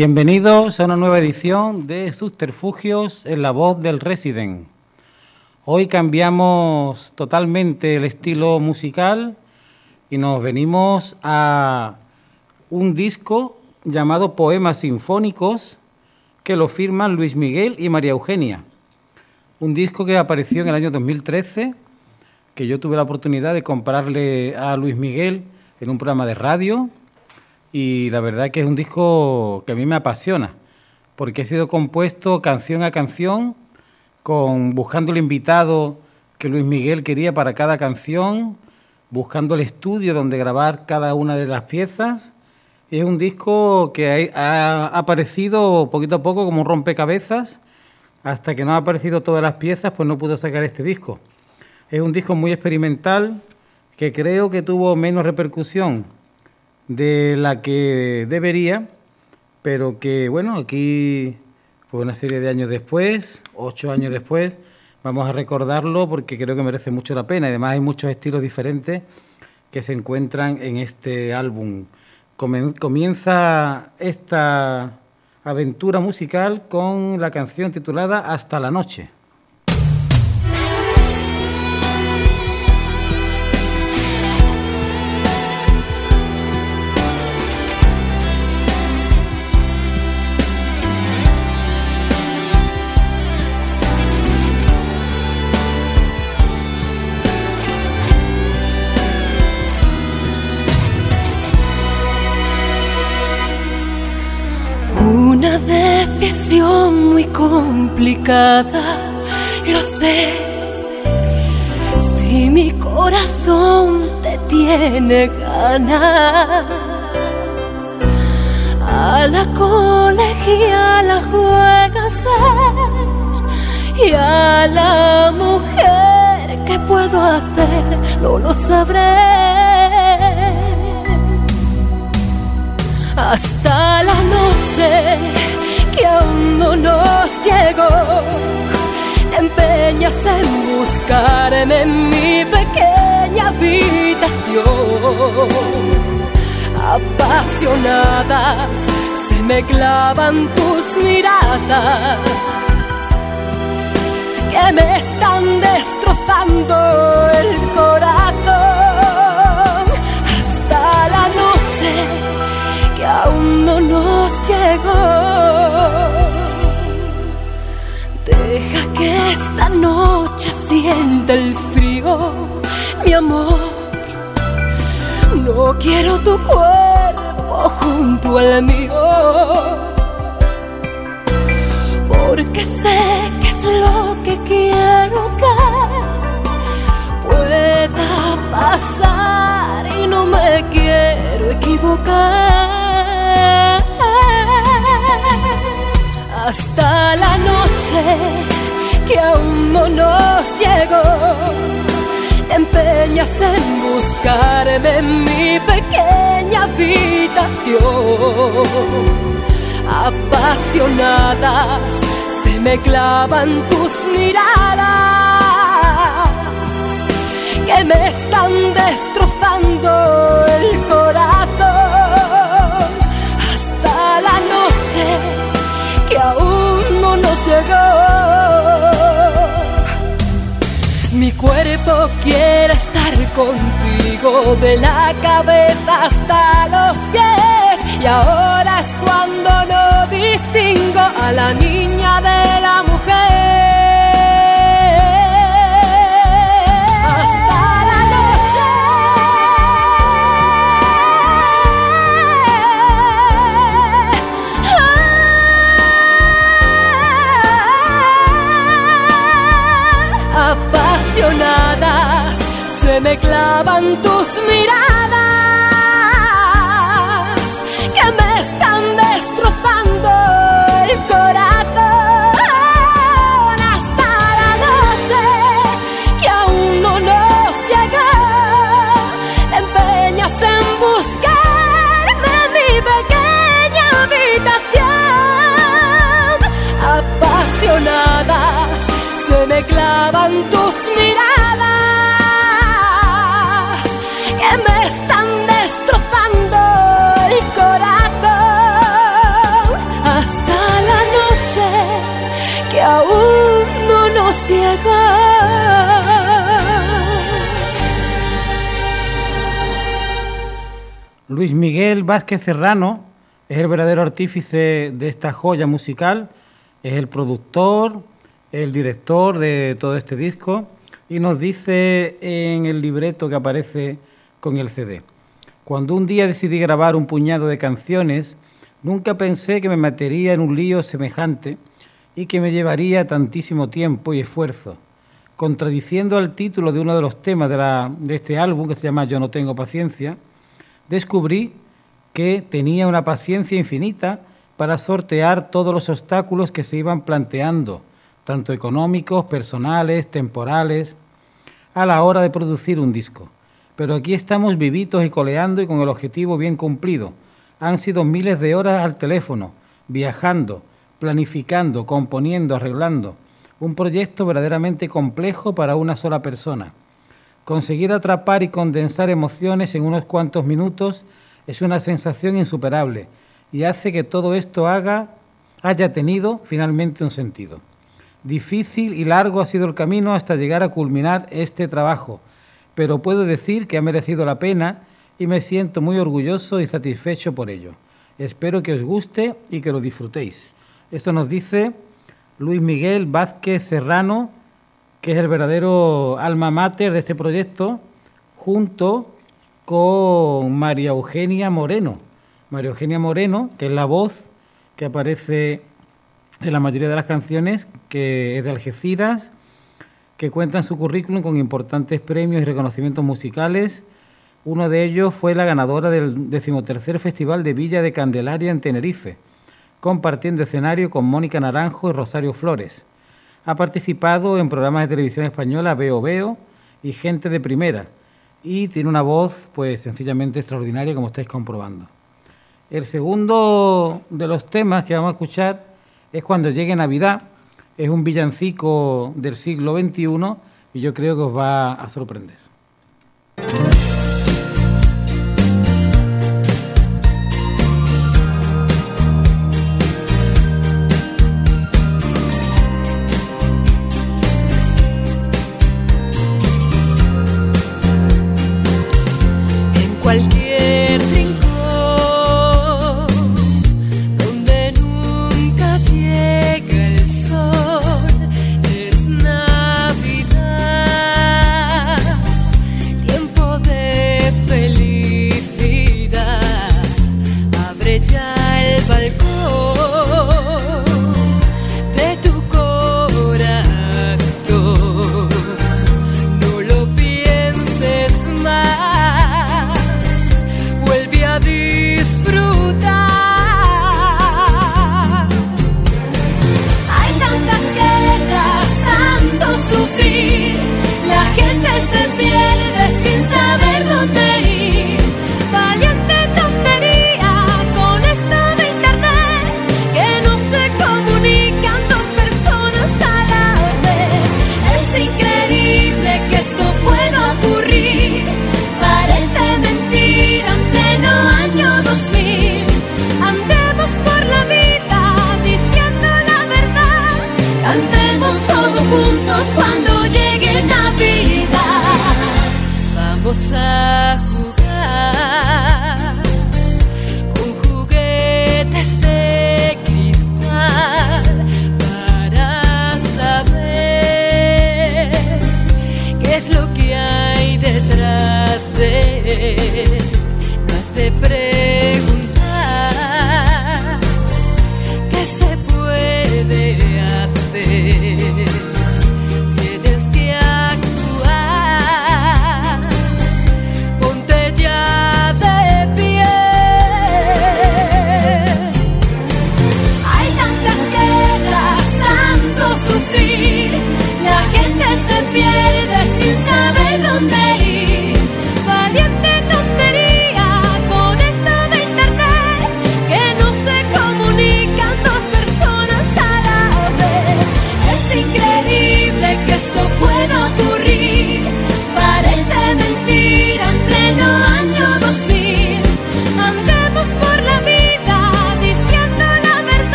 Bienvenidos a una nueva edición de Subterfugios en la voz del Resident. Hoy cambiamos totalmente el estilo musical y nos venimos a un disco llamado Poemas Sinfónicos que lo firman Luis Miguel y María Eugenia. Un disco que apareció en el año 2013, que yo tuve la oportunidad de comprarle a Luis Miguel en un programa de radio y la verdad que es un disco que a mí me apasiona, porque ha sido compuesto canción a canción, con buscando el invitado que Luis Miguel quería para cada canción, buscando el estudio donde grabar cada una de las piezas. Es un disco que ha, aparecido poquito a poco como un rompecabezas, hasta que no han aparecido todas las piezas, pues no pudo sacar este disco. Es un disco muy experimental que creo que tuvo menos repercusión de la que debería, pero que bueno, aquí fue una serie de años después, ocho años después, vamos a recordarlo porque creo que merece mucho la pena. Además hay muchos estilos diferentes que se encuentran en este álbum. Comienza esta aventura musical con la canción titulada Hasta la noche. Muy complicada, lo sé. Si mi corazón te tiene ganas, a la colegiala juega ser y a la mujer que puedo hacer no lo sabré. Hasta la noche que aún no nos llegó. Empeñas en buscarme en mi pequeña habitación. Apasionadas se me clavan tus miradas que me están destrozando el corazón hasta la noche que aún no nos llegó. Que esta noche sienta el frío, mi amor. No quiero tu cuerpo junto al mío. Porque sé que es lo que quiero que pueda pasar y no me quiero equivocar. hasta la noche que aún no nos llegó. Te empeñas en buscarme en mi pequeña habitación. Apasionadas se me clavan tus miradas que me están destrozando el corazón cuerpo quiere estar contigo de la cabeza hasta los pies. Y ahora es cuando no distingo a la niña de la mujer. se me clavan tus miradas Luis Miguel Vázquez Serrano es el verdadero artífice de esta joya musical, es el productor, el director de todo este disco y nos dice en el libreto que aparece con el CD. Cuando un día decidí grabar un puñado de canciones, nunca pensé que me metería en un lío semejante y que me llevaría tantísimo tiempo y esfuerzo. Contradiciendo al título de uno de los temas de, de este álbum, que se llama Yo no tengo paciencia, descubrí que tenía una paciencia infinita para sortear todos los obstáculos que se iban planteando, tanto económicos, personales, temporales, a la hora de producir un disco. Pero aquí estamos vivitos y coleando y con el objetivo bien cumplido. Han sido miles de horas al teléfono, viajando, planificando, componiendo, arreglando. Un proyecto verdaderamente complejo para una sola persona. Conseguir atrapar y condensar emociones en unos cuantos minutos es una sensación insuperable y hace que todo esto haga, haya tenido finalmente un sentido. Difícil y largo ha sido el camino hasta llegar a culminar este trabajo, pero puedo decir que ha merecido la pena y me siento muy orgulloso y satisfecho por ello. Espero que os guste y que lo disfrutéis. Esto nos dice Luis Miguel Vázquez Serrano, que es el verdadero alma mater de este proyecto, junto con María Eugenia Moreno. María Eugenia Moreno, que es la voz que aparece en la mayoría de las canciones, que es de Algeciras, que cuenta en su currículum con importantes premios y reconocimientos musicales. Uno de ellos fue la ganadora del decimotercer Festival de Villa de Candelaria en Tenerife, compartiendo escenario con Mónica Naranjo y Rosario Flores. Ha participado en programas de televisión española Veo Veo y Gente de Primera y tiene una voz pues sencillamente extraordinaria como estáis comprobando. El segundo de los temas que vamos a escuchar es Cuando llegue Navidad. Es un villancico del siglo XXI y yo creo que os va a sorprender.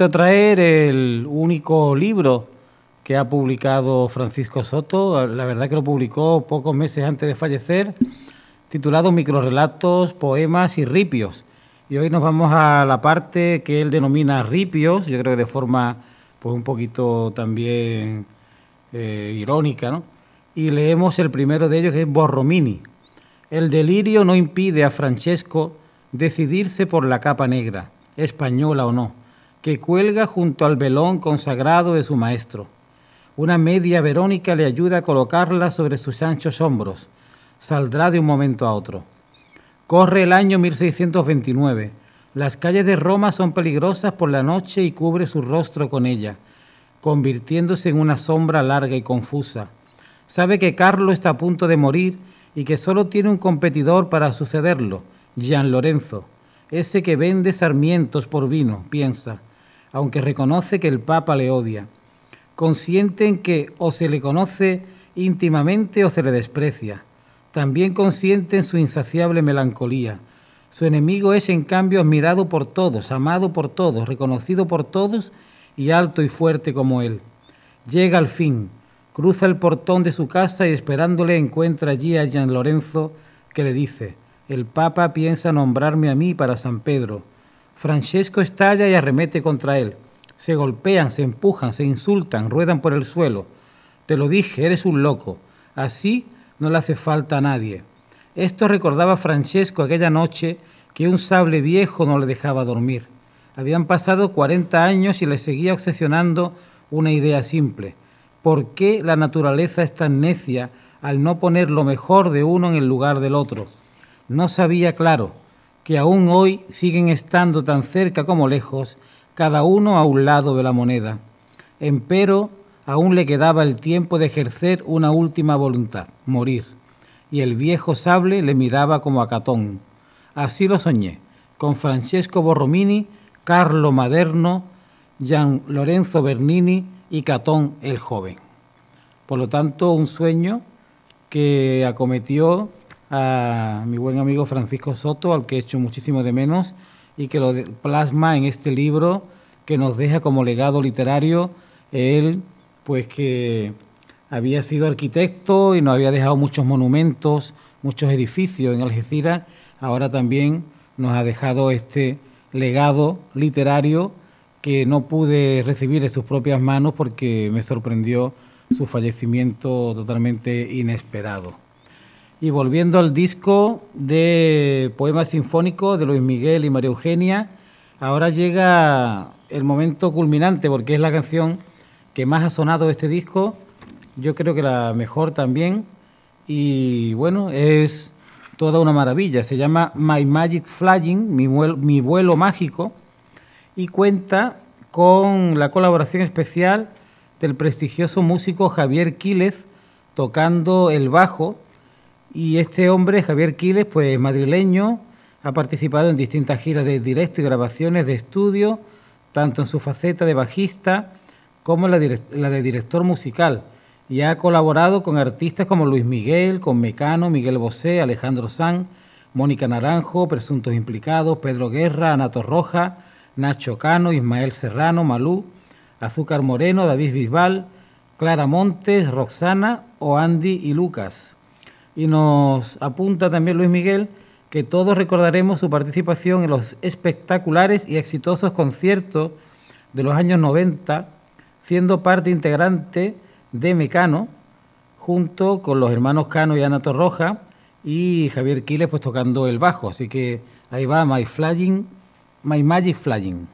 Vuelto a traer el único libro que ha publicado Francisco Soto, la verdad que lo publicó pocos meses antes de fallecer, titulado Microrelatos, Poemas y Ripios. Y hoy nos vamos a la parte que él denomina ripios, yo creo que de forma pues un poquito también eh, irónica, ¿no? Y leemos el primero de ellos que es Borromini. El delirio no impide a Francesco decidirse por la capa negra, española o no, que cuelga junto al velón consagrado de su maestro. Una media Verónica le ayuda a colocarla sobre sus anchos hombros. Saldrá de un momento a otro. Corre el año 1629. Las calles de Roma son peligrosas por la noche y cubre su rostro con ella, convirtiéndose en una sombra larga y confusa. Sabe que Carlo está a punto de morir y que solo tiene un competidor para sucederlo, Gian Lorenzo, ese que vende sarmientos por vino, piensa, aunque reconoce que el Papa le odia. Consciente en que o se le conoce íntimamente o se le desprecia también consciente en su insaciable melancolía. Su enemigo es en cambio admirado por todos, amado por todos, reconocido por todos y alto y fuerte como él. Llega al fin, cruza el portón de su casa y esperándole encuentra allí a Gian Lorenzo que le dice, el Papa piensa nombrarme a mí para San Pedro. Francesco estalla y arremete contra él. Se golpean, se empujan, se insultan, ruedan por el suelo. Te lo dije, eres un loco. Así no le hace falta a nadie. Esto recordaba Francesco aquella noche que un sable viejo no le dejaba dormir. Habían pasado 40 años y le seguía obsesionando una idea simple. ¿Por qué la naturaleza es tan necia al no poner lo mejor de uno en el lugar del otro? No sabía claro que aún hoy siguen estando tan cerca como lejos, cada uno a un lado de la moneda. Empero aún le quedaba el tiempo de ejercer una última voluntad, morir, y el viejo sable le miraba como a Catón. Así lo soñé, con Francesco Borromini, Carlo Maderno, Gian Lorenzo Bernini y Catón el joven. Por lo tanto, un sueño que acometió a mi buen amigo Francisco Soto, al que he hecho muchísimo de menos, y que lo plasma en este libro que nos deja como legado literario él pues que había sido arquitecto y nos había dejado muchos monumentos, muchos edificios en Algeciras, ahora también nos ha dejado este legado literario que no pude recibir en sus propias manos porque me sorprendió su fallecimiento totalmente inesperado. Y volviendo al disco de poemas sinfónicos de Luis Miguel y María Eugenia, ahora llega el momento culminante porque es la canción que más ha sonado este disco, yo creo que la mejor también, y bueno, es toda una maravilla, se llama My Magic Flying, mi vuelo, mi vuelo mágico, y cuenta con la colaboración especial del prestigioso músico Javier Quiles tocando el bajo, y este hombre, Javier Quiles, pues madrileño, ha participado en distintas giras de directo y grabaciones de estudio, tanto en su faceta de bajista, como la, de director musical y ha colaborado con artistas como Luis Miguel, con Mecano, Miguel Bosé, Alejandro Sanz, Mónica Naranjo, Presuntos Implicados, Pedro Guerra, Anato Roja, Nacho Cano, Ismael Serrano, Malú, Azúcar Moreno, David Bisbal, Clara Montes, Roxana o Andy y Lucas. Y nos apunta también Luis Miguel que todos recordaremos su participación en los espectaculares y exitosos conciertos de los años 90 siendo parte integrante de Mecano, junto con los hermanos Cano y Ana Torroja, y Javier Quiles pues tocando el bajo. Así que ahí va My Flying, My Magic Flying.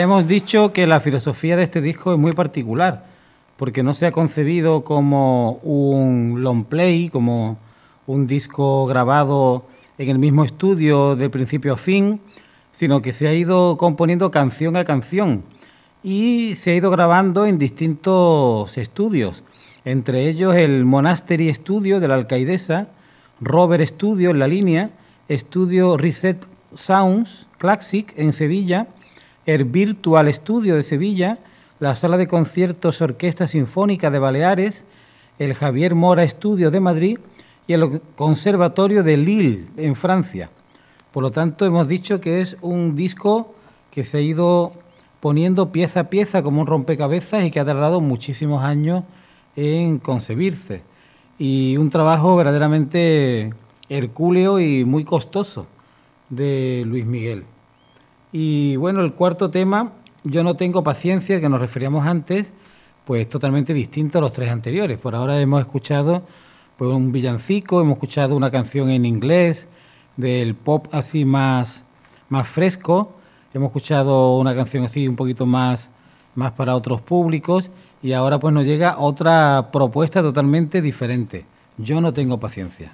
Ya hemos dicho que la filosofía de este disco es muy particular, porque no se ha concebido como un long play, como un disco grabado en el mismo estudio de principio a fin, sino que se ha ido componiendo canción a canción y se ha ido grabando en distintos estudios, entre ellos el Monastery Studio de la Alcaidesa, Robert Studio en la línea, Estudio Reset Sounds Classic en Sevilla, el Virtual Studio de Sevilla, la Sala de Conciertos Orquesta Sinfónica de Baleares, el Javier Mora Estudio de Madrid y el Conservatorio de Lille en Francia. Por lo tanto, hemos dicho que es un disco que se ha ido poniendo pieza a pieza como un rompecabezas y que ha tardado muchísimos años en concebirse. Y un trabajo verdaderamente hercúleo y muy costoso de Luis Miguel. Y bueno, el cuarto tema, Yo no tengo paciencia, el que nos referíamos antes, pues totalmente distinto a los tres anteriores. Por ahora hemos escuchado pues, un villancico, hemos escuchado una canción en inglés, del pop así más, más fresco, hemos escuchado una canción así un poquito más, más para otros públicos y ahora pues nos llega otra propuesta totalmente diferente. Yo no tengo paciencia.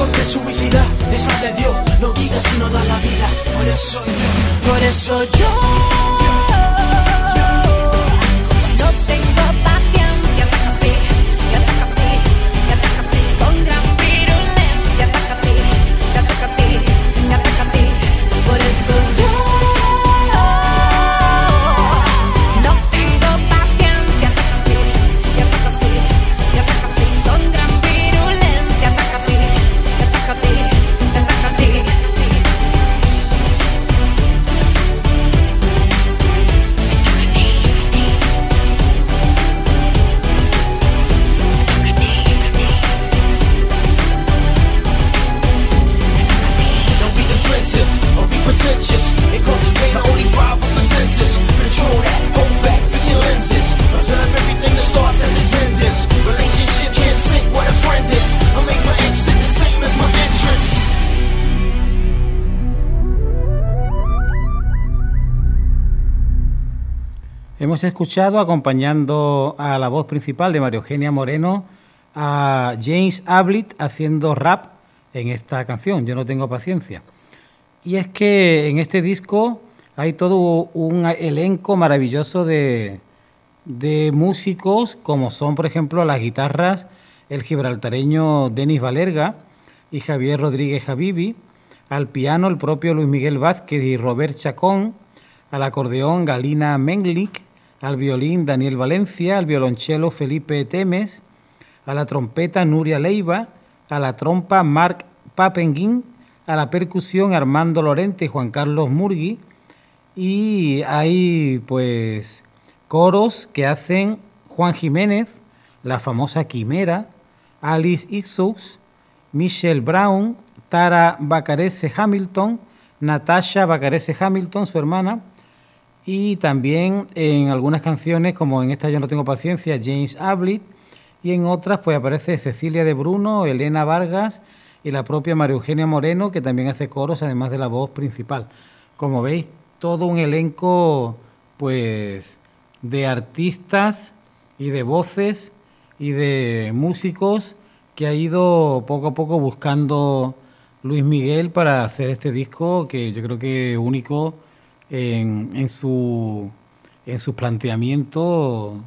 Un torpe suicida Es la de Dios, no quita sino da la vida. Por eso yo, por eso yo Hemos escuchado, acompañando a la voz principal de María Eugenia Moreno, a James Ablett haciendo rap en esta canción, Yo no tengo paciencia. Y es que en este disco hay todo un elenco maravilloso de, de músicos, como son, por ejemplo, las guitarras, el gibraltareño Denis Valerga y Javier Rodríguez Javivi, al piano el propio Luis Miguel Vázquez y Robert Chacón, al acordeón Galina Menglik, al violín Daniel Valencia, al violonchelo Felipe Temes, a la trompeta Nuria Leiva, a la trompa Marc Papenguín, a la percusión Armando Lorente y Juan Carlos Murgui, y hay pues coros que hacen Juan Jiménez, la famosa Quimera, Alice Ixux, Michelle Brown, Tara Bacarese Hamilton, Natasha Bacarese Hamilton, su hermana, y también en algunas canciones, como en esta Yo no tengo paciencia, James Ablett, y en otras pues aparece Cecilia de Bruno, Elena Vargas y la propia María Eugenia Moreno, que también hace coros, además de la voz principal. Como veis, todo un elenco pues de artistas y de voces y de músicos que ha ido poco a poco buscando Luis Miguel para hacer este disco que yo creo que único en, en, su, en sus planteamientos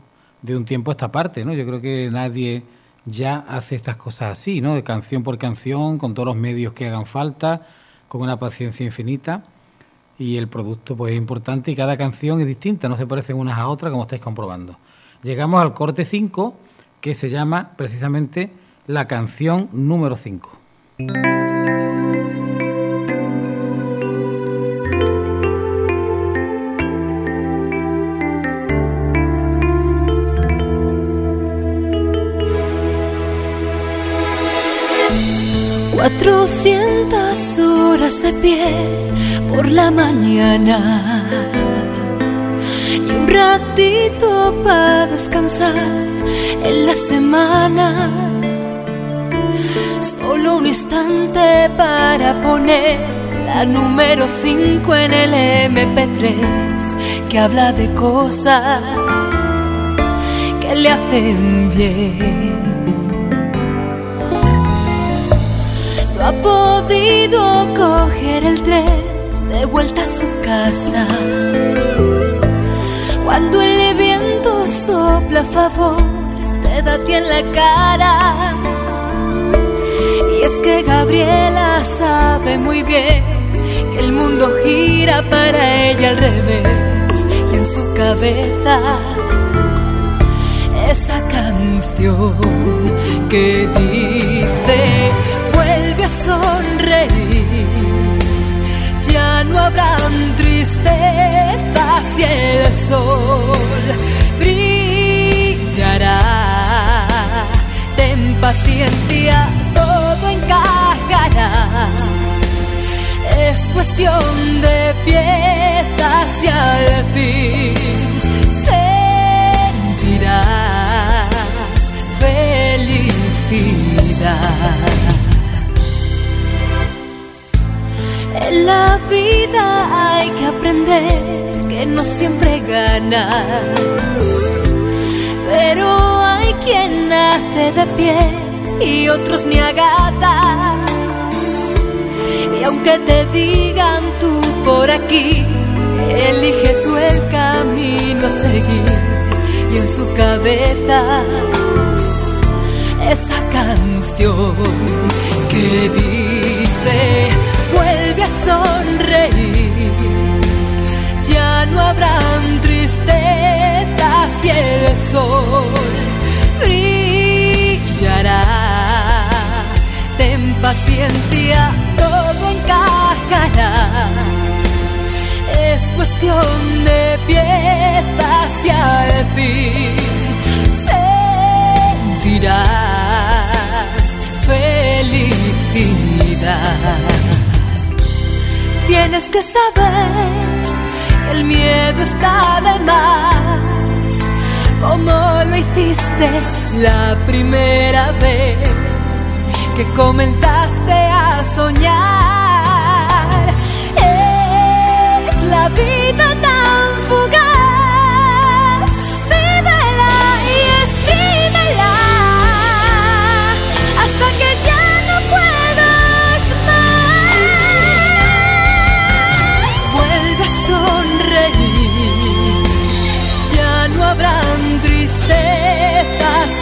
de un tiempo a esta parte, ¿no? Yo creo que nadie ya hace estas cosas así, ¿no? De canción por canción, con todos los medios que hagan falta, con una paciencia infinita y el producto pues es importante y cada canción es distinta, no se parecen unas a otras como estáis comprobando. Llegamos al corte 5 que se llama precisamente la canción número 5. 400 horas de pie por la mañana y un ratito para descansar en la semana. Solo un instante para poner la número 5 en el MP3 que habla de cosas que le hacen bien ha podido coger el tren de vuelta a su casa. Cuando el viento sopla a favor, te da ti en la cara. Y es que Gabriela sabe muy bien que el mundo gira para ella al revés. Y en su cabeza esa canción que dice vuelve a sonreír. Ya no habrán tristezas y el sol brillará. Ten paciencia, todo encajará. Es cuestión de piezas y al fin sentirás felicidad. En la vida hay que aprender que no siempre ganas, pero hay quien nace de pie y otros ni agatas. Y aunque te digan tú por aquí, elige tú el camino a seguir y en su cabeza esa canción que dice sonreír. Ya no habrán tristezas y el sol brillará. Ten paciencia todo encajará. Es cuestión de piezas y al fin sentirás felicidad. Tienes que saber que el miedo está de más, como lo hiciste la primera vez que comenzaste a soñar. Es la vida tan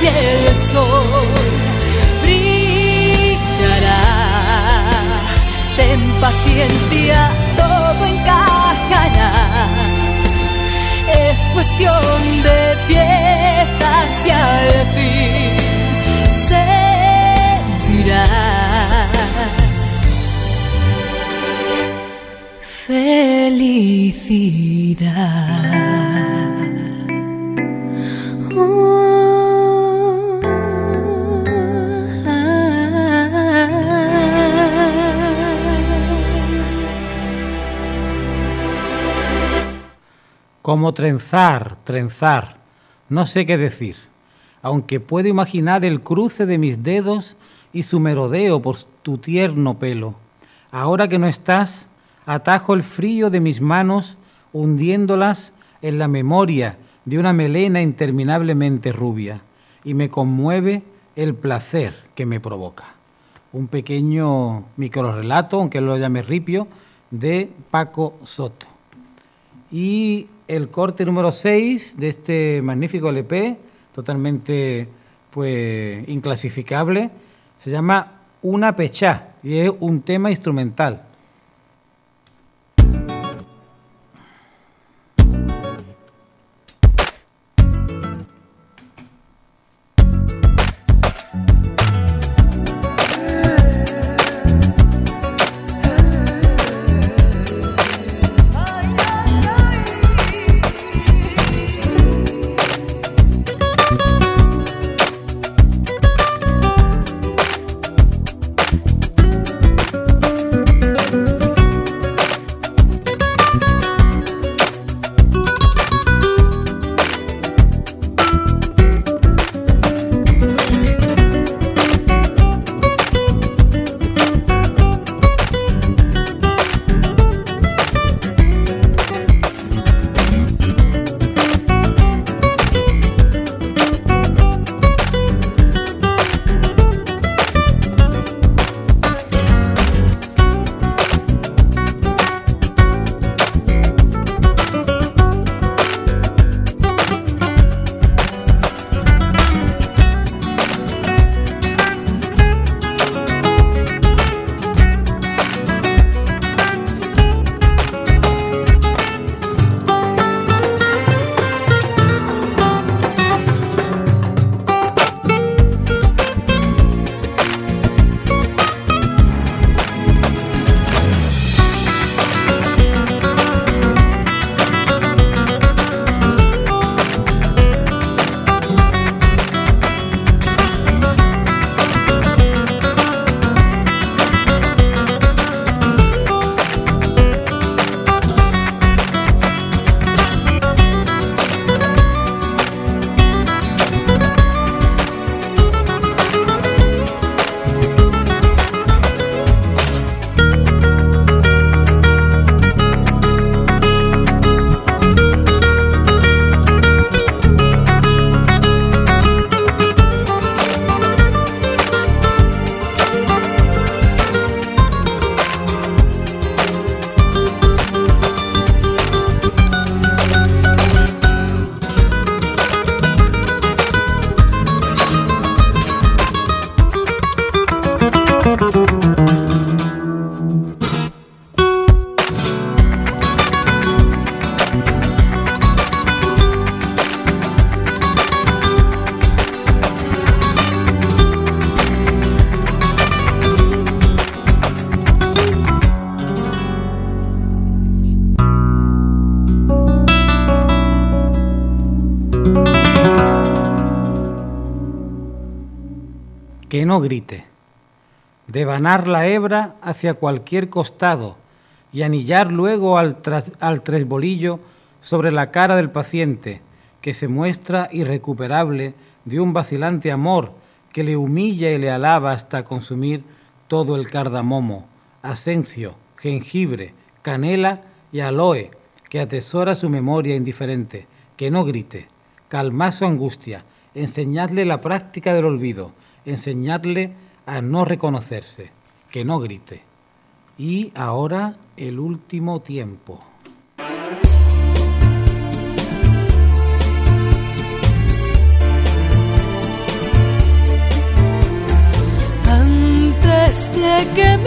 el sol brillará. Ten paciencia, todo encajará. Es cuestión de piezas y al fin sentirás felicidad. Como trenzar, trenzar, no sé qué decir, aunque puedo imaginar el cruce de mis dedos y su merodeo por tu tierno pelo. Ahora que no estás, atajo el frío de mis manos, hundiéndolas en la memoria de una melena interminablemente rubia, y me conmueve el placer que me provoca. Un pequeño microrelato, aunque lo llame ripio, de Paco Soto. Y el corte número 6 de este magnífico LP, totalmente pues inclasificable, se llama Una Pechá y es un tema instrumental. Grite, devanar la hebra hacia cualquier costado y anillar luego al, al tresbolillo sobre la cara del paciente, que se muestra irrecuperable de un vacilante amor que le humilla y le alaba hasta consumir todo el cardamomo, asensio, jengibre, canela y aloe, que atesora su memoria indiferente, que no grite, calma su angustia, enseñadle la práctica del olvido, enseñadle a no reconocerse, que no grite. Y ahora el último tiempo. Antes de que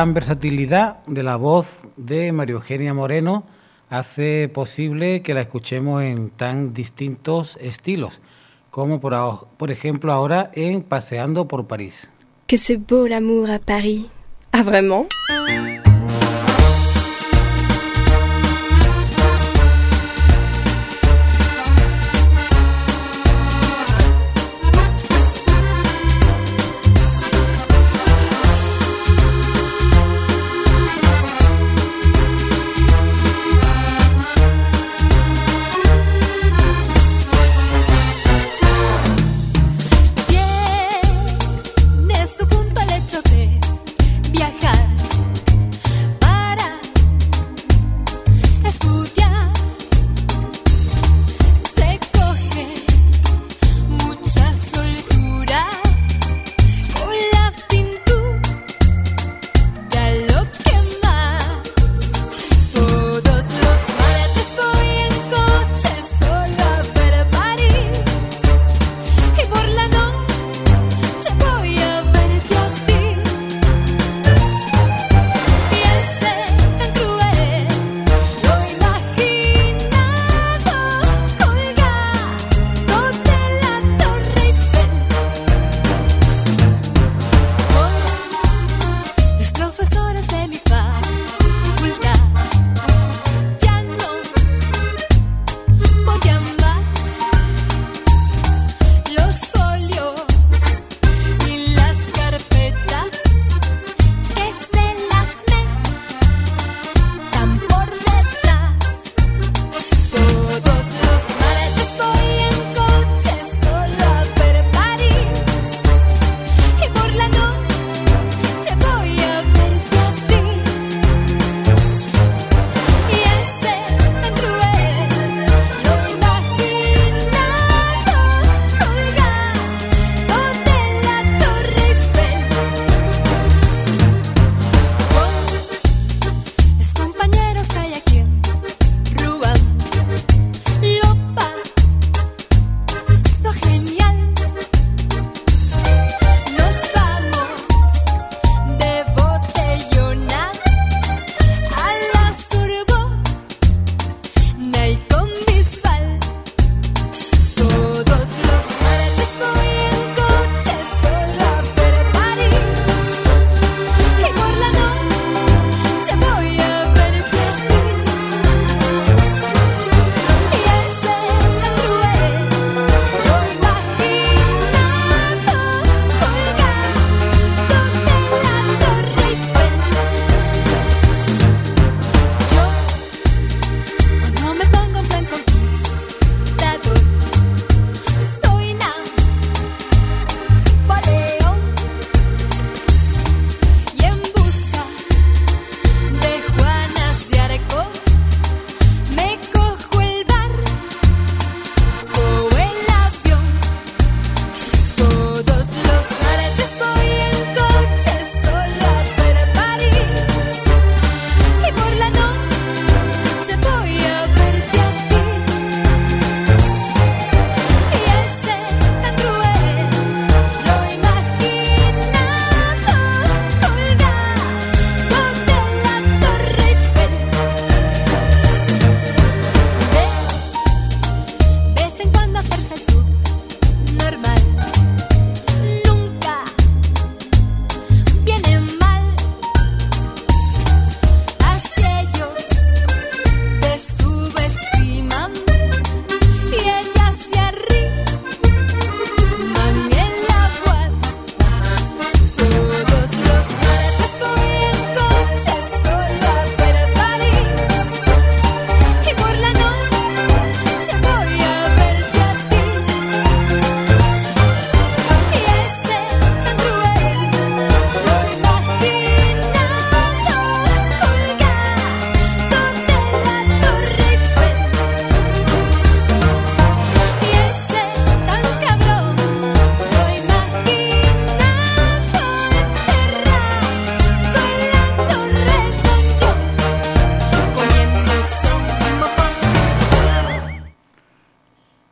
gran versatilidad de la voz de María Eugenia Moreno hace posible que la escuchemos en tan distintos estilos, como por, por ejemplo ahora en Paseando por París. Que c'est beau l'amour à Paris. Ah vraiment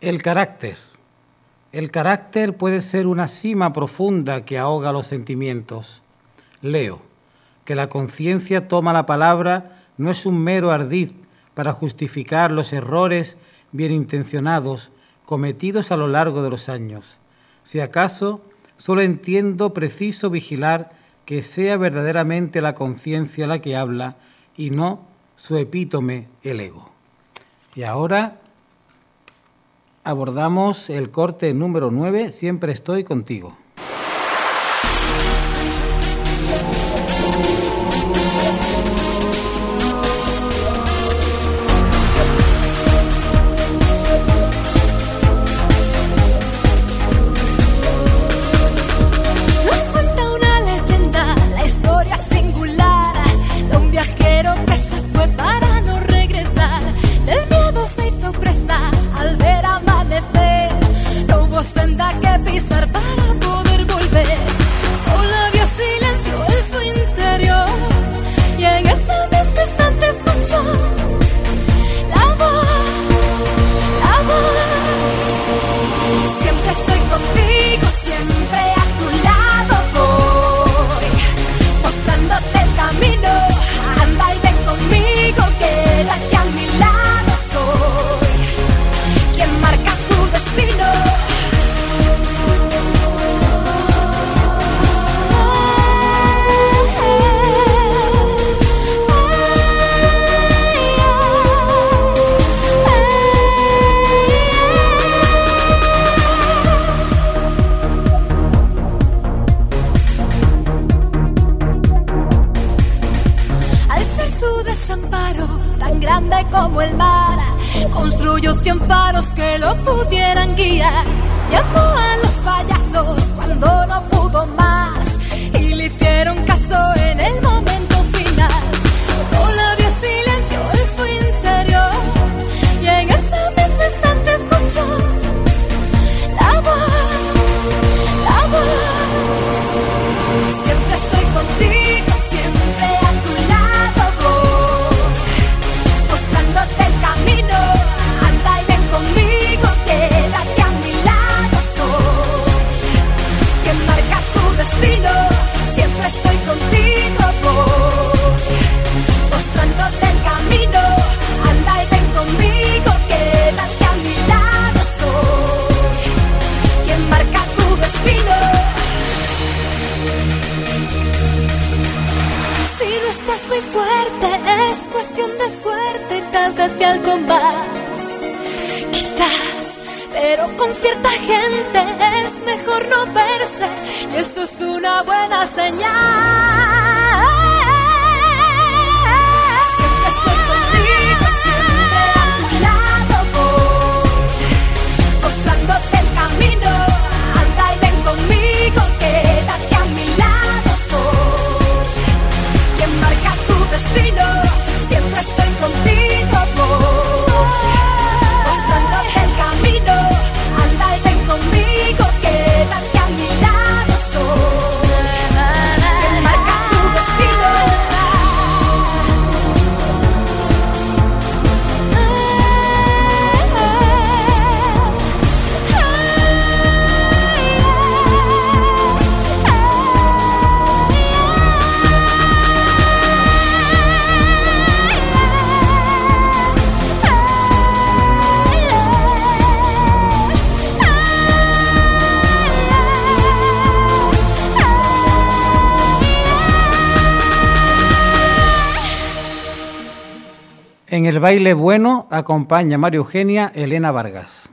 El carácter. El carácter puede ser una cima profunda que ahoga los sentimientos. Leo, que la conciencia toma la palabra no es un mero ardid para justificar los errores bien intencionados cometidos a lo largo de los años. Si acaso, solo entiendo preciso vigilar que sea verdaderamente la conciencia la que habla y no su epítome, el ego. Y ahora abordamos el corte número 9, Siempre estoy contigo. El baile bueno acompaña María Eugenia Elena Vargas.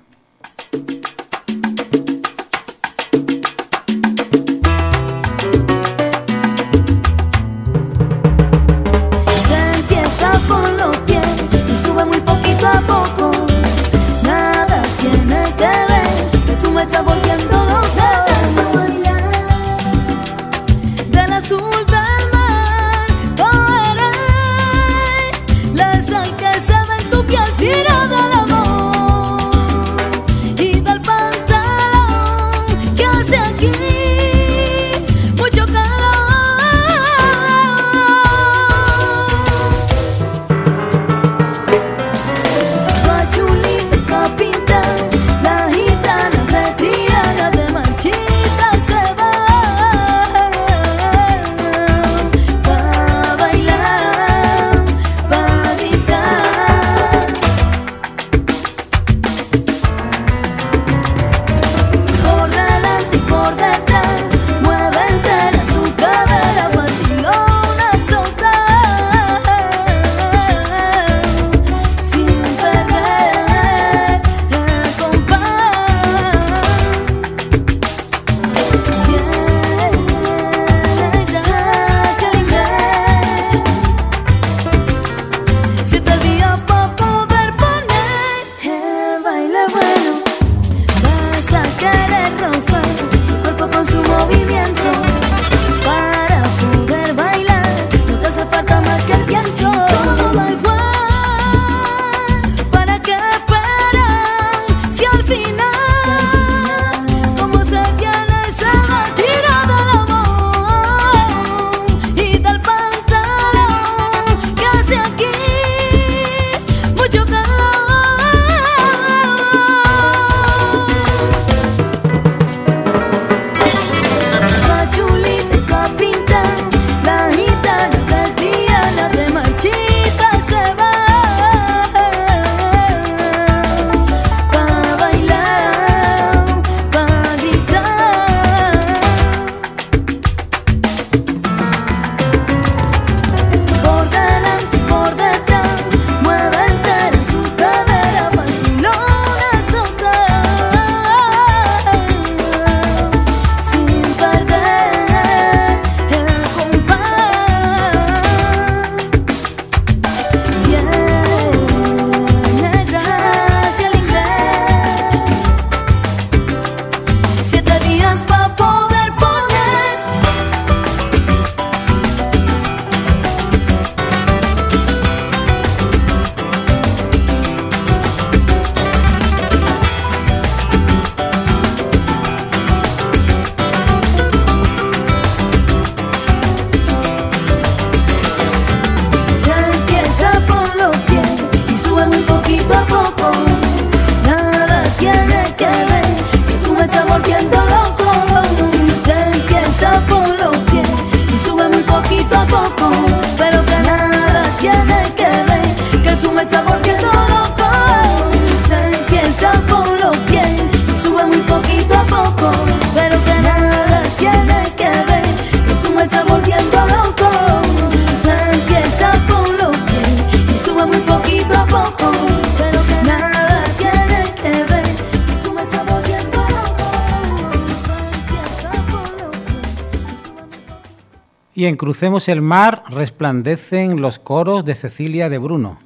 Y en Crucemos el Mar resplandecen los coros de Cecilia de Bruno.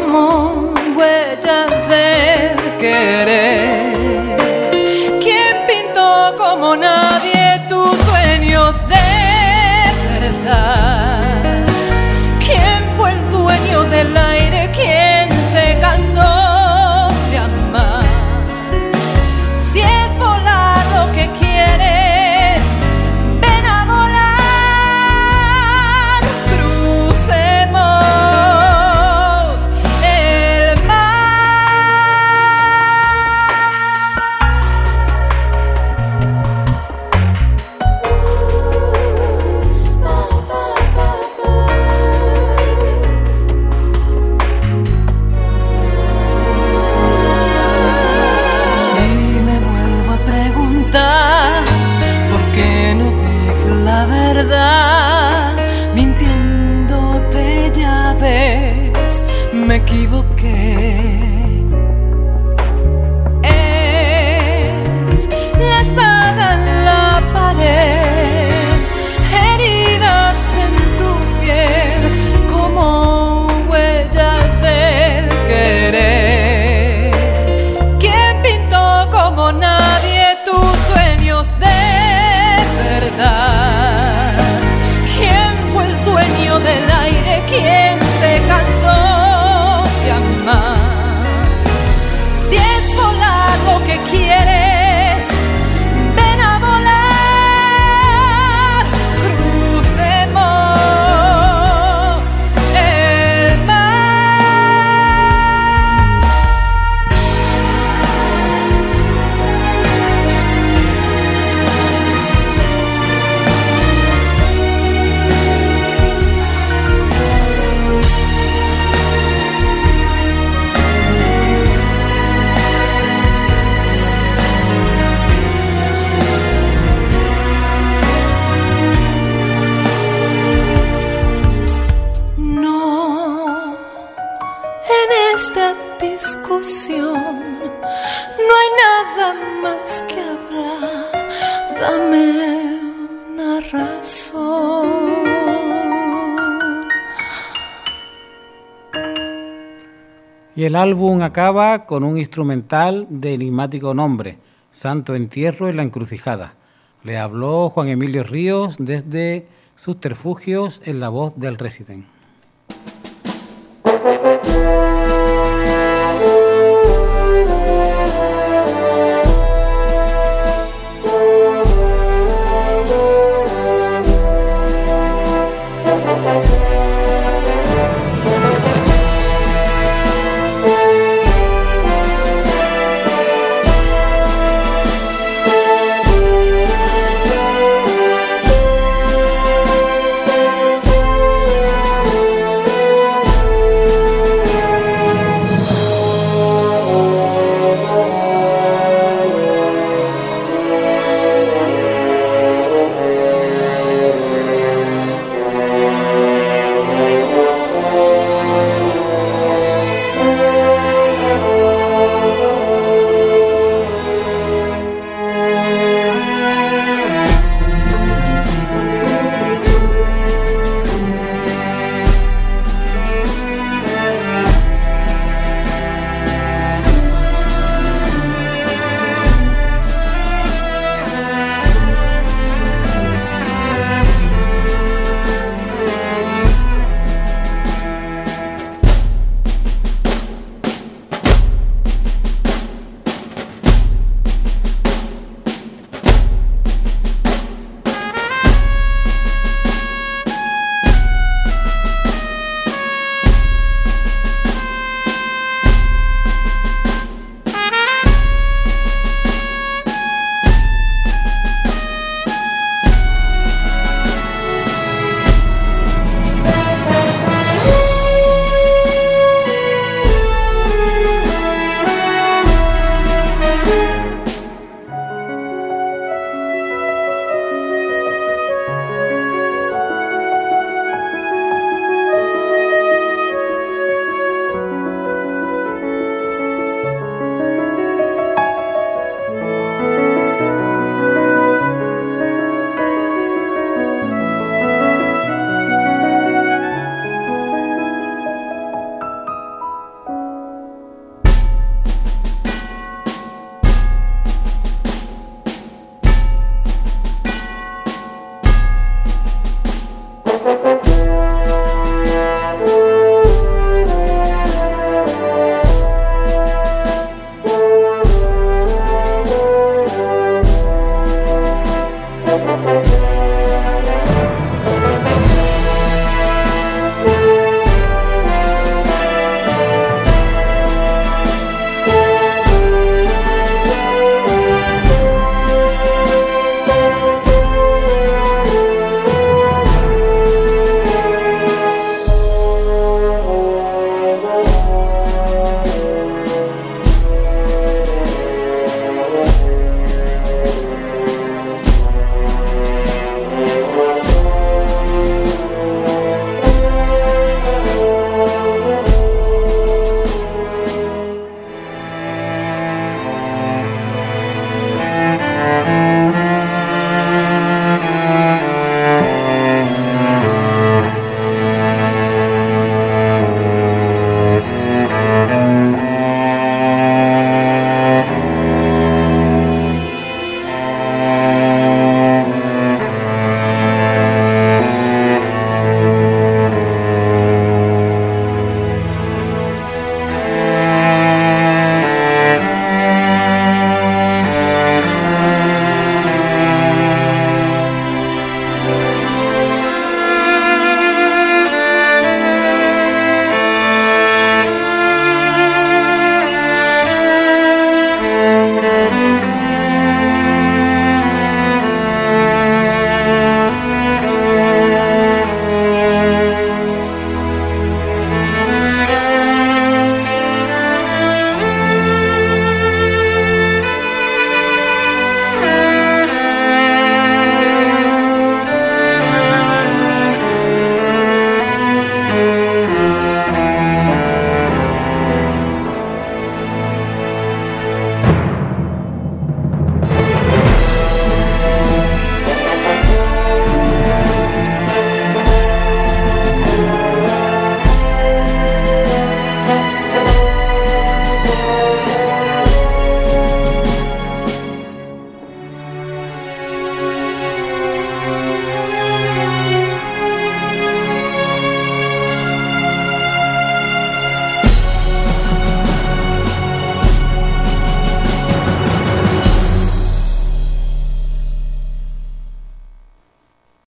Y el álbum acaba con un instrumental de enigmático nombre, Santo Entierro en la Encrucijada. Le habló Juan Emilio Ríos desde Subterfugios en la voz del Resident.